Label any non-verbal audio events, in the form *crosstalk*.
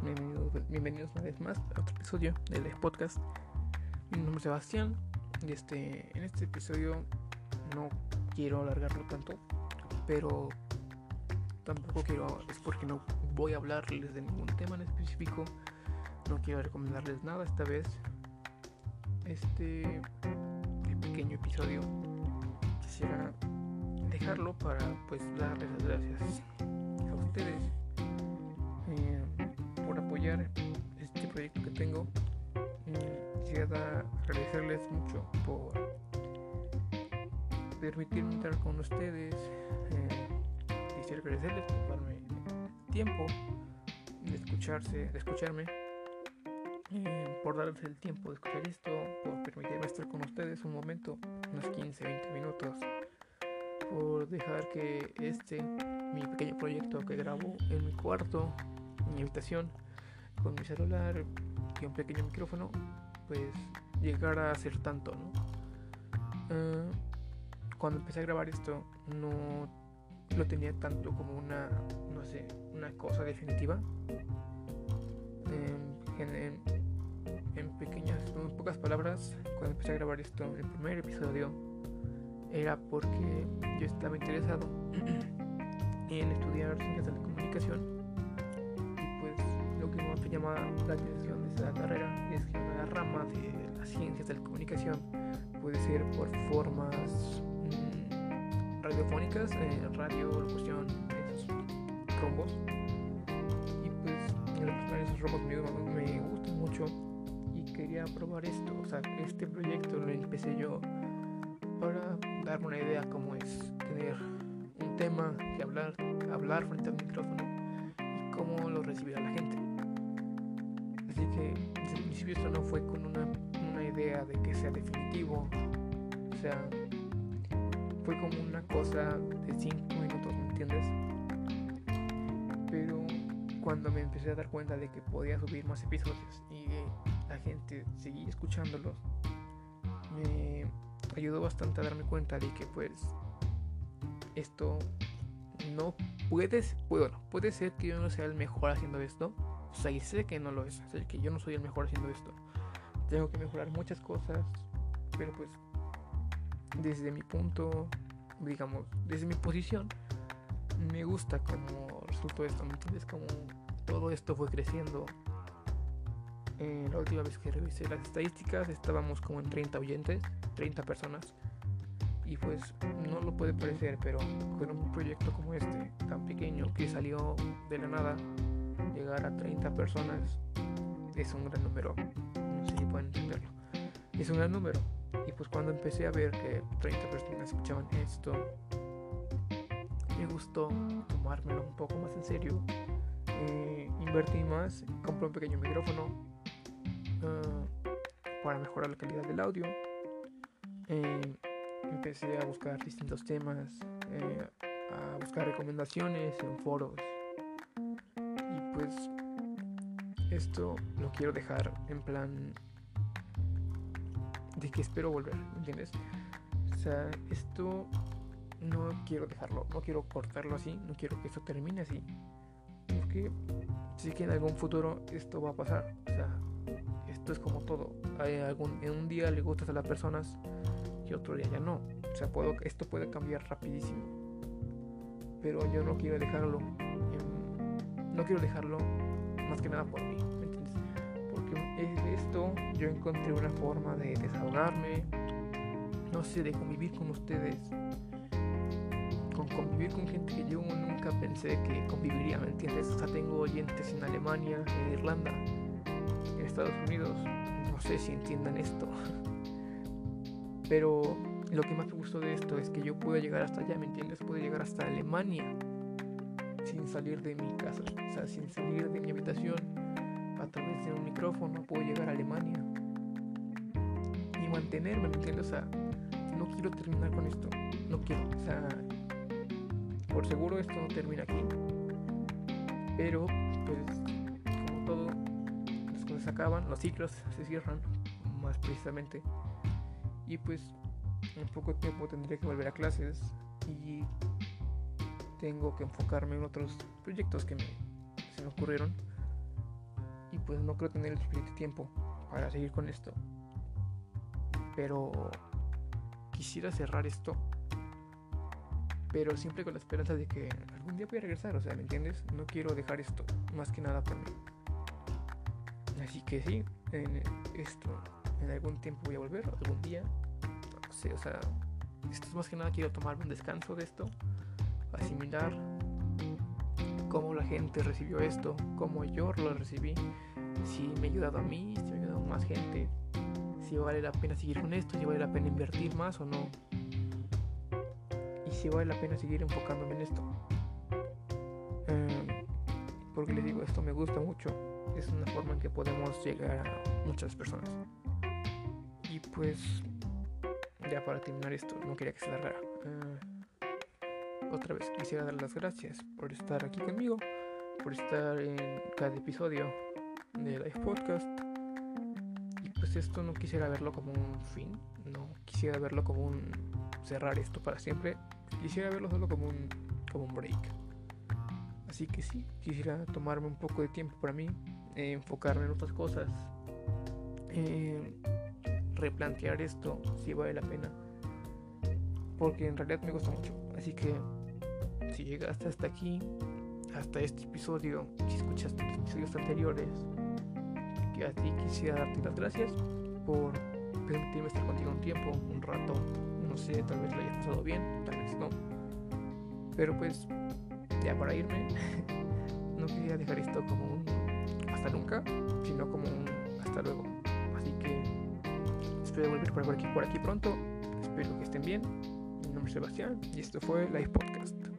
bienvenidos, bienvenidos una vez más a otro episodio del podcast. Mi nombre es Sebastián y este, en este episodio no quiero alargarlo tanto, pero tampoco quiero, es porque no voy a hablarles de ningún tema en específico, no quiero recomendarles nada esta vez. Este pequeño episodio quisiera dejarlo para pues darles las gracias a ustedes este proyecto que tengo. quisiera agradecerles mucho por permitirme estar con ustedes. Eh, quisiera agradecerles por darme tiempo de escucharse, de escucharme. Eh, por darles el tiempo de escuchar esto, por permitirme estar con ustedes un momento, unos 15, 20 minutos, por dejar que este, mi pequeño proyecto que grabo en mi cuarto, en mi habitación, con mi celular y un pequeño micrófono, pues llegar a hacer tanto, ¿no? Ah, cuando empecé a grabar esto, no lo tenía tanto como una, no sé, una cosa definitiva. En, en, pequeñas, en pocas palabras, cuando empecé a grabar esto, el primer episodio, era porque yo estaba interesado *clears throat* en estudiar ciencias de la comunicación llama la atención de esta carrera es que una rama de las ciencias de la comunicación puede ser por formas mmm, radiofónicas, eh, radio, locución, esos rombos. Y pues en lo personal esos rombos me, me gustan mucho y quería probar esto. O sea, este proyecto lo empecé yo para darme una idea cómo es tener un tema que hablar, hablar frente al micrófono y cómo lo recibirá la gente. Así que desde el principio esto no fue con una, una idea de que sea definitivo. O sea, fue como una cosa de 5 minutos, ¿me entiendes? Pero cuando me empecé a dar cuenta de que podía subir más episodios y la gente seguía escuchándolos, me ayudó bastante a darme cuenta de que pues esto no puedes, bueno, puede ser que yo no sea el mejor haciendo esto, sé que no lo es. Sé que yo no soy el mejor haciendo esto. Tengo que mejorar muchas cosas. Pero pues, desde mi punto, digamos, desde mi posición, me gusta como resultó esto. ¿Me entiendes? Como todo esto fue creciendo. Eh, la última vez que revisé las estadísticas estábamos como en 30 oyentes, 30 personas. Y pues no lo puede parecer, pero con un proyecto como este, tan pequeño, que salió de la nada, llegar a 30 personas es un gran número. No sé si pueden entenderlo. Es un gran número. Y pues cuando empecé a ver que 30 personas escuchaban esto, me gustó tomármelo un poco más en serio. Eh, invertí más, compré un pequeño micrófono uh, para mejorar la calidad del audio. Eh, empecé a buscar distintos temas, eh, a buscar recomendaciones en foros pues esto lo quiero dejar en plan de que espero volver, ¿entiendes? O sea, esto no quiero dejarlo, no quiero cortarlo así, no quiero que esto termine así. Porque sé que en algún futuro esto va a pasar. O sea, esto es como todo. Hay algún, en un día le gustas a las personas y otro día ya no. O sea, puedo, esto puede cambiar rapidísimo. Pero yo no quiero dejarlo no quiero dejarlo más que nada por mí, ¿me entiendes? Porque de esto yo encontré una forma de desahogarme, no sé, de convivir con ustedes, con convivir con gente que yo nunca pensé que conviviría, ¿me entiendes? O sea, tengo oyentes en Alemania, en Irlanda, en Estados Unidos, no sé si entiendan esto, pero lo que más me gustó de esto es que yo puedo llegar hasta allá, ¿me entiendes? Puedo llegar hasta Alemania sin salir de mi casa, o sea, sin salir de mi habitación, a través de un micrófono puedo llegar a Alemania y mantenerme, ¿me entiendes? O sea, no quiero terminar con esto, no quiero, o sea, por seguro esto no termina aquí, pero pues como todo, las cosas acaban, los ciclos se cierran, más precisamente, y pues en poco tiempo tendré que volver a clases y tengo que enfocarme en otros proyectos que me, se me ocurrieron. pues no creo tener el suficiente tiempo para seguir con esto. Pero quisiera cerrar esto. Pero siempre con la esperanza de que algún día voy a regresar. O sea, ¿me entiendes? No quiero dejar esto. Más que nada por mí. Así que sí, en esto. En algún tiempo voy a volver. Algún día. O sea. Esto es más que nada quiero tomarme un descanso de esto. Asimilar cómo la gente recibió esto. Cómo yo lo recibí. Si me ha ayudado a mí. Si me ha ayudado a más gente si vale la pena seguir con esto, si vale la pena invertir más o no. Y si vale la pena seguir enfocándome en esto. Eh, porque les digo, esto me gusta mucho. Es una forma en que podemos llegar a muchas personas. Y pues, ya para terminar esto, no quería que se largara. Eh, otra vez quisiera dar las gracias por estar aquí conmigo, por estar en cada episodio de Life Podcast pues esto no quisiera verlo como un fin, no quisiera verlo como un cerrar esto para siempre, quisiera verlo solo como un, como un break. Así que sí, quisiera tomarme un poco de tiempo para mí, enfocarme en otras cosas, replantear esto si vale la pena, porque en realidad me gusta mucho. Así que si llegaste hasta aquí, hasta este episodio, si escuchaste los episodios anteriores, que a ti quisiera darte las gracias por permitirme estar contigo un tiempo, un rato. No sé, tal vez lo hayas pasado bien, tal vez no. Pero pues, ya para irme, *laughs* no quería dejar esto como un hasta nunca, sino como un hasta luego. Así que espero volver por aquí, por aquí pronto. Espero que estén bien. Mi nombre es Sebastián y esto fue Live Podcast.